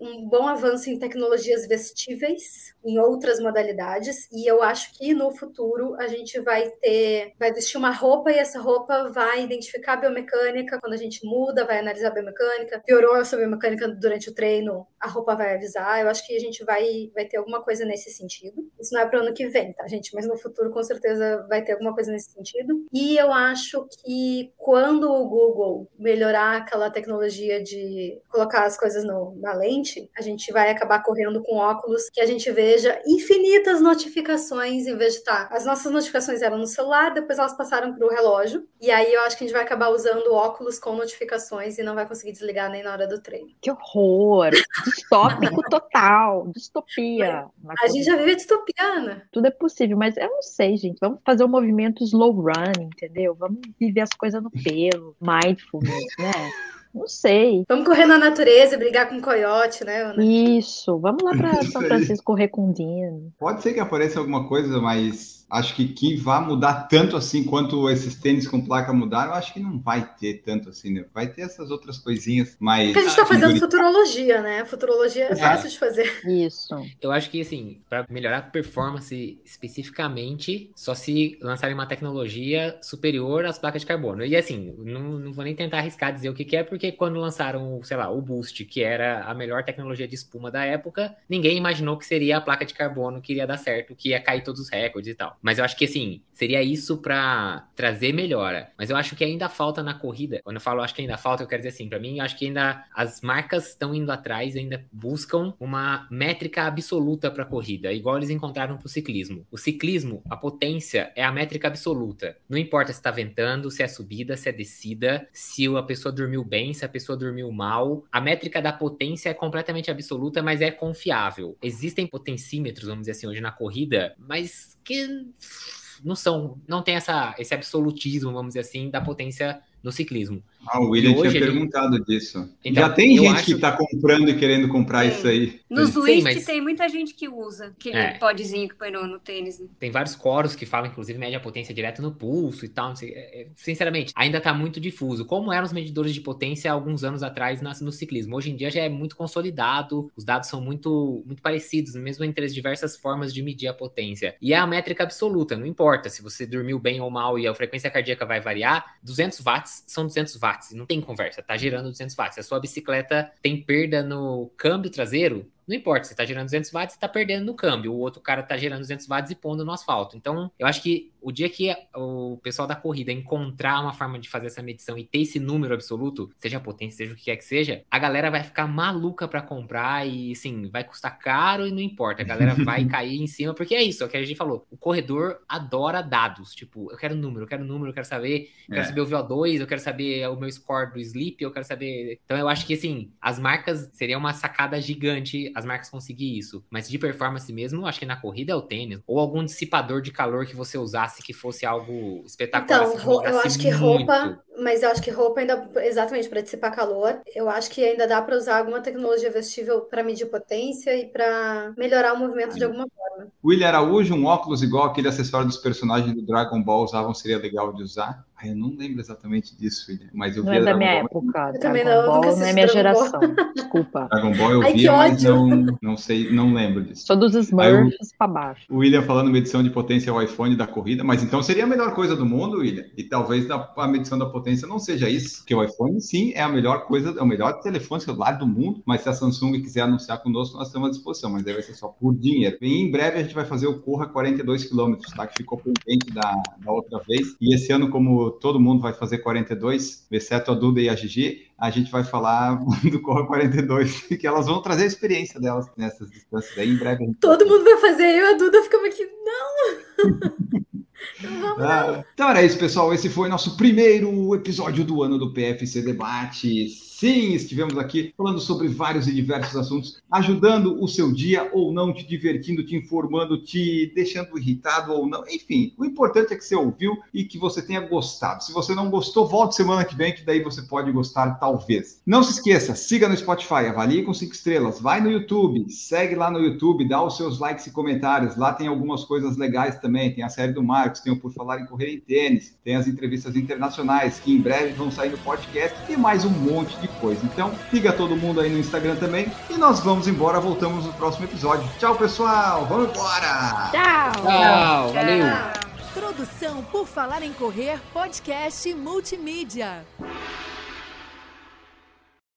um bom avanço em tecnologia tecnologias vestíveis em outras modalidades e eu acho que no futuro a gente vai ter vai vestir uma roupa e essa roupa vai identificar a biomecânica quando a gente muda, vai analisar a biomecânica, piorou essa biomecânica durante o treino, a roupa vai avisar. Eu acho que a gente vai vai ter alguma coisa nesse sentido. Isso não é para o ano que vem, tá, gente? Mas no futuro com certeza vai ter alguma coisa nesse sentido. E eu acho que quando o Google melhorar aquela tecnologia de colocar as coisas no, na lente, a gente vai acabar correndo com óculos que a gente veja infinitas notificações em vez de estar. Tá, as nossas notificações eram no celular, depois elas passaram para o relógio. E aí eu acho que a gente vai acabar usando óculos com notificações e não vai conseguir desligar nem na hora do treino. Que horror! Distópico total, distopia. A gente já vive distopia, Ana. Tudo é possível, mas eu não sei, gente. Vamos fazer um movimento slow run, entendeu? Vamos viver as coisas no pelo, mindfulness, né? Não sei. Vamos correr na natureza e brigar com o coiote, né? Ana? Isso. Vamos lá para São Francisco correr com o Dino. Pode ser que apareça alguma coisa, mas acho que que vai mudar tanto assim quanto esses tênis com placa mudaram, acho que não vai ter tanto assim, né? Vai ter essas outras coisinhas mais. Porque a gente está fazendo futurologia, né? Futurologia é fácil é. de fazer. Isso. Eu acho que, assim, para melhorar a performance especificamente, só se lançarem uma tecnologia superior às placas de carbono. E, assim, não, não vou nem tentar arriscar dizer o que, que é, porque quando lançaram, sei lá, o Boost, que era a melhor tecnologia de espuma da época, ninguém imaginou que seria a placa de carbono que iria dar certo, que ia cair todos os recordes e tal. Mas eu acho que assim, seria isso para trazer melhora. Mas eu acho que ainda falta na corrida. Quando eu falo acho que ainda falta, eu quero dizer assim, para mim, eu acho que ainda as marcas estão indo atrás, ainda buscam uma métrica absoluta para corrida, igual eles encontraram para o ciclismo. O ciclismo, a potência é a métrica absoluta. Não importa se está ventando, se é subida, se é descida, se a pessoa dormiu bem, se a pessoa dormiu mal. A métrica da potência é completamente absoluta, mas é confiável. Existem potencímetros, vamos dizer assim, hoje na corrida, mas que não são, não tem essa, esse absolutismo, vamos dizer assim, da potência no ciclismo. Ah, o William tinha perguntado disso. Então, Já tem gente que está comprando e querendo comprar isso aí. No Swift mas... tem muita gente que usa aquele é. podzinho que põe no, no tênis. Né? Tem vários coros que falam, inclusive, mede a potência direto no pulso e tal. É, é, sinceramente, ainda está muito difuso. Como eram os medidores de potência alguns anos atrás no ciclismo. Hoje em dia já é muito consolidado, os dados são muito, muito parecidos, mesmo entre as diversas formas de medir a potência. E é a métrica absoluta, não importa se você dormiu bem ou mal e a frequência cardíaca vai variar, 200 watts são 200 watts, não tem conversa, tá gerando 200 watts. A sua bicicleta tem perda no câmbio traseiro, não importa, você tá gerando 200 watts, você tá perdendo no câmbio, o outro cara tá gerando 200 watts e pondo no asfalto. Então, eu acho que o dia que o pessoal da corrida encontrar uma forma de fazer essa medição e ter esse número absoluto, seja a potência, seja o que quer que seja, a galera vai ficar maluca para comprar e, sim, vai custar caro e não importa. A galera vai cair em cima, porque é isso, é o que a gente falou. O corredor adora dados. Tipo, eu quero número, eu quero número, eu quero saber, eu quero É. saber o VO2, eu quero saber o meu score do sleep, eu quero saber. Então, eu acho que, assim, as marcas seria uma sacada gigante as marcas conseguir isso. Mas de performance mesmo, acho que na corrida é o tênis. Ou algum dissipador de calor que você usasse que fosse algo espetacular. Então, assim, eu acho que muito. roupa, mas eu acho que roupa ainda, exatamente para dissipar calor, eu acho que ainda dá para usar alguma tecnologia vestível para medir potência e para melhorar o movimento de alguma forma. William Araújo, um óculos igual aquele acessório dos personagens do Dragon Ball usavam, seria legal de usar. Ah, eu não lembro exatamente disso, William, mas eu Não via é da Dragon minha Ball. época. Eu também Dragon não, eu nunca Ball não é minha Dragon geração. Desculpa. Dragon Ball eu Ai, que via, mas ódio. não, não sei, não lembro disso. Sou dos Smurfs pra baixo. O William falando medição de potência ao iPhone da corrida, mas então seria a melhor coisa do mundo, William. E talvez a medição da potência não seja isso, porque o iPhone sim é a melhor coisa, é o melhor telefone celular do mundo. Mas se a Samsung quiser anunciar conosco, nós estamos à disposição, mas aí vai ser só por dinheiro. E em breve a gente vai fazer o Corra 42 km, tá? Que ficou pendente da, da outra vez. E esse ano, como todo mundo vai fazer 42, exceto a Duda e a Gigi, a gente vai falar do Corra 42, que elas vão trazer a experiência delas nessas distâncias. Aí em breve Todo mundo vai fazer, eu e a Duda ficamos aqui, não! Ah, então era isso, pessoal. Esse foi nosso primeiro episódio do ano do PFC Debate. Sim, estivemos aqui falando sobre vários e diversos assuntos, ajudando o seu dia ou não, te divertindo, te informando, te deixando irritado ou não. Enfim, o importante é que você ouviu e que você tenha gostado. Se você não gostou, volte semana que vem, que daí você pode gostar, talvez. Não se esqueça, siga no Spotify, avalie com cinco estrelas, vai no YouTube, segue lá no YouTube, dá os seus likes e comentários. Lá tem algumas coisas legais também. Tem a série do Marcos, tem o Por Falar em Correr em Tênis, tem as entrevistas internacionais que em breve vão sair no podcast e mais um monte de coisa. Então, siga todo mundo aí no Instagram também e nós vamos embora. Voltamos no próximo episódio. Tchau, pessoal. Vamos embora. Tchau! Tchau, valeu! Produção por Falar em Correr, podcast multimídia.